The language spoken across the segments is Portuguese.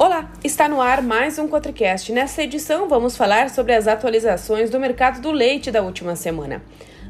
Olá, está no ar mais um Cotricast. Nessa edição vamos falar sobre as atualizações do mercado do leite da última semana.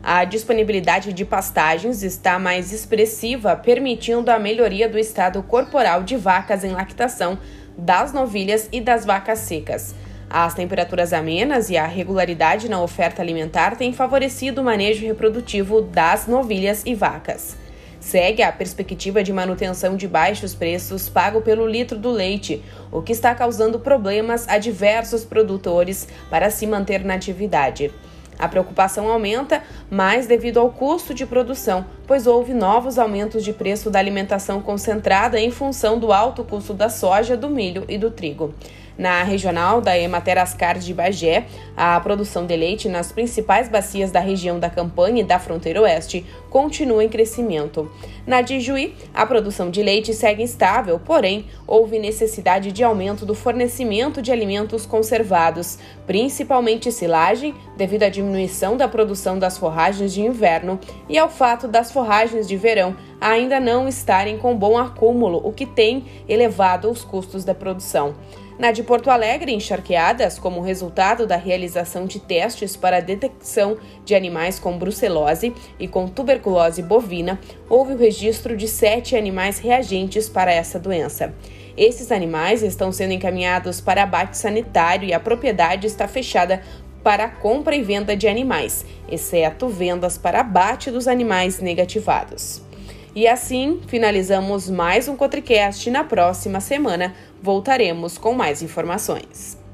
A disponibilidade de pastagens está mais expressiva, permitindo a melhoria do estado corporal de vacas em lactação, das novilhas e das vacas secas. As temperaturas amenas e a regularidade na oferta alimentar têm favorecido o manejo reprodutivo das novilhas e vacas. Segue a perspectiva de manutenção de baixos preços pago pelo litro do leite, o que está causando problemas a diversos produtores para se manter na atividade. A preocupação aumenta mais devido ao custo de produção, pois houve novos aumentos de preço da alimentação concentrada em função do alto custo da soja, do milho e do trigo. Na regional da Emater Ascar de Bagé, a produção de leite nas principais bacias da região da Campanha e da fronteira oeste continua em crescimento. Na de Juí, a produção de leite segue estável, porém, houve necessidade de aumento do fornecimento de alimentos conservados, principalmente silagem, devido à diminuição da produção das forragens de inverno e ao fato das forragens de verão ainda não estarem com bom acúmulo, o que tem elevado os custos da produção. Na de Porto Alegre, encharqueadas como resultado da realização de testes para a detecção de animais com brucelose e com tuberculose bovina, houve o registro de sete animais reagentes para essa doença. Esses animais estão sendo encaminhados para abate sanitário e a propriedade está fechada para compra e venda de animais, exceto vendas para abate dos animais negativados. E assim finalizamos mais um Cotricast. Na próxima semana voltaremos com mais informações.